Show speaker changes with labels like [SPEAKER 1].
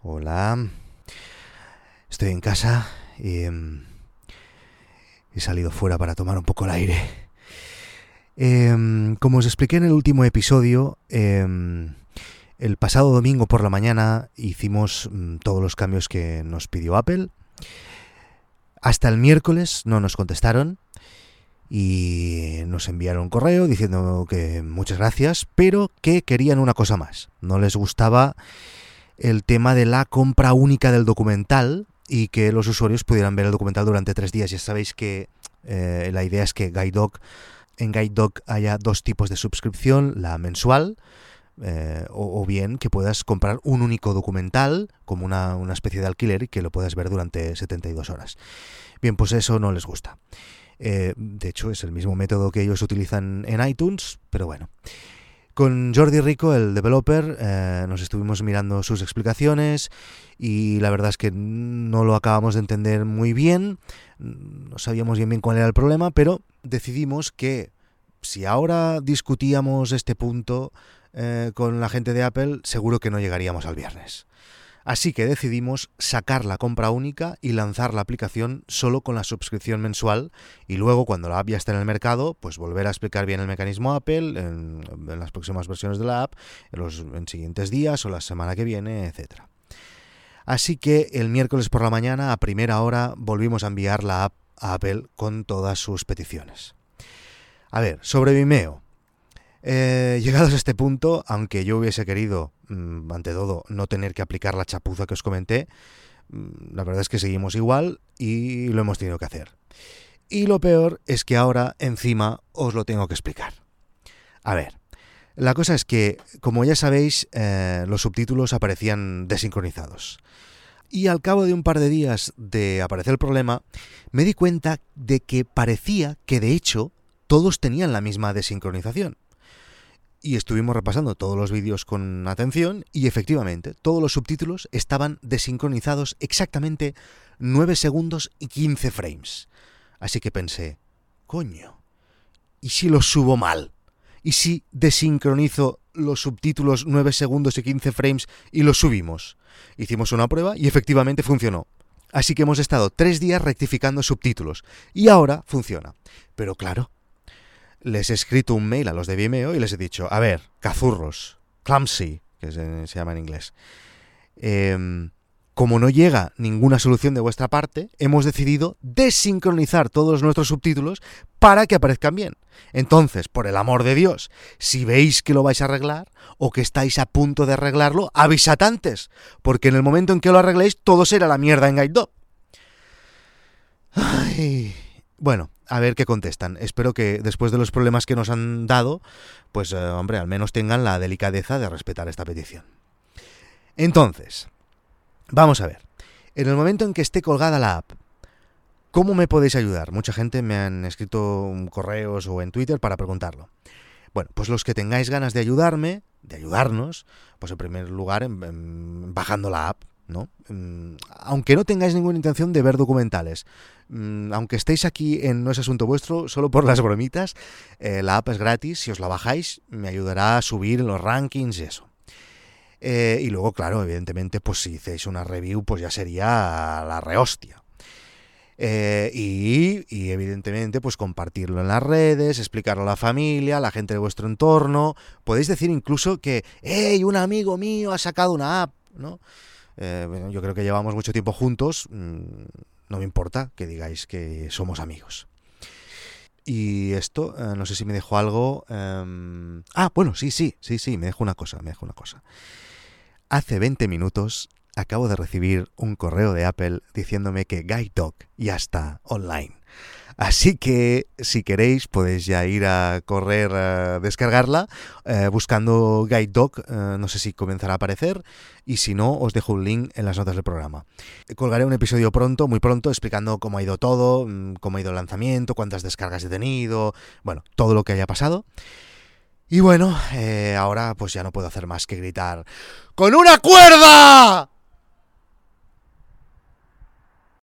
[SPEAKER 1] Hola. Estoy en casa y em, he salido fuera para tomar un poco el aire. Em, como os expliqué en el último episodio, em, el pasado domingo por la mañana hicimos mm, todos los cambios que nos pidió Apple. Hasta el miércoles no nos contestaron y nos enviaron un correo diciendo que muchas gracias, pero que querían una cosa más. No les gustaba el tema de la compra única del documental y que los usuarios pudieran ver el documental durante tres días. Ya sabéis que eh, la idea es que GuideDoc, en GuideDoc haya dos tipos de suscripción, la mensual, eh, o, bien que puedas comprar un único documental como una, una, especie de alquiler y que lo puedas ver durante 72 horas. Bien, pues eso no les gusta. Eh, de hecho, es el mismo método que ellos utilizan en iTunes, pero bueno. Con Jordi Rico, el developer, eh, nos estuvimos mirando sus explicaciones y la verdad es que no lo acabamos de entender muy bien, no sabíamos bien bien cuál era el problema, pero decidimos que si ahora discutíamos este punto eh, con la gente de Apple, seguro que no llegaríamos al viernes. Así que decidimos sacar la compra única y lanzar la aplicación solo con la suscripción mensual y luego cuando la app ya esté en el mercado, pues volver a explicar bien el mecanismo Apple en, las próximas versiones de la app, en los siguientes días o la semana que viene, etc. Así que el miércoles por la mañana a primera hora volvimos a enviar la app a Apple con todas sus peticiones. A ver, sobre Vimeo. Eh, llegados a este punto, aunque yo hubiese querido, mm, ante todo, no tener que aplicar la chapuza que os comenté, mm, la verdad es que seguimos igual y lo hemos tenido que hacer. Y lo peor es que ahora encima os lo tengo que explicar. A ver, la cosa es que, como ya sabéis, eh, los subtítulos aparecían desincronizados. Y al cabo de un par de días de aparecer el problema, me di cuenta de que parecía que de hecho todos tenían la misma desincronización y estuvimos repasando todos los vídeos con atención y efectivamente todos los subtítulos estaban desincronizados exactamente 9 segundos y 15 frames. Así que pensé, coño, ¿y si los subo mal? ¿Y si desincronizo los subtítulos 9 segundos y 15 frames y los subimos? Hicimos una prueba y efectivamente funcionó. Así que hemos estado tres días rectificando subtítulos y ahora funciona. Pero claro, les he escrito un mail a los de Vimeo y les he dicho, a ver, cazurros, clumsy, que se, llama en inglés. Em, como no llega ninguna solución de vuestra parte, hemos decidido desincronizar todos nuestros subtítulos para que aparezcan bien. Entonces, por el amor de Dios, si veis que lo vais a arreglar o que estáis a punto de arreglarlo, avisad antes, porque en el momento en que lo arregléis, todo será la mierda en GuideDog. Ay. Bueno, a ver qué contestan. Espero que después de los problemas que nos han dado, pues eh, hombre, al menos tengan la delicadeza de respetar esta petición. Entonces, vamos a ver. En el momento en que esté colgada la app, ¿cómo me podéis ayudar? Mucha gente me han escrito correos o en Twitter para preguntarlo. Bueno, pues los que tengáis ganas de ayudarme, de ayudarnos, pues en primer lugar bajando la app, ¿no? Mm, aunque no tengáis ninguna intención de ver documentales, mm, aunque estéis aquí en No es Asunto Vuestro, solo por las bromitas, eh, la app es gratis, si os la bajáis me ayudará a subir los rankings y eso. Eh, y luego, claro, evidentemente, pues si hicéis una review, pues ya sería la rehostia. Eh, y, y, evidentemente, pues compartirlo en las redes, explicarlo a la familia, a la gente de vuestro entorno. Podéis decir incluso que, hey, un amigo mío ha sacado una app, ¿no? Eh, yo creo que llevamos mucho tiempo juntos, mm, no me importa que digáis que somos amigos. Y esto, eh, no sé si me dejó algo... Em, ah, bueno, sí, sí, sí, sí, me dejó una cosa, me una cosa. Hace 20 minutos acabo de recibir un correo de Apple diciéndome que Guide Dog ya está online. Así que si queréis podéis ya ir a correr a descargarla eh, buscando Guide Dog, eh, no sé si comenzará a aparecer y si no os dejo un link en las notas del programa. Colgaré un episodio pronto, muy pronto, explicando cómo ha ido todo, mm, cómo ha ido el lanzamiento, cuántas descargas he tenido, bueno, todo lo que haya pasado. Y bueno, eh, ahora pues ya no puedo hacer más que gritar ¡Con una cuerda!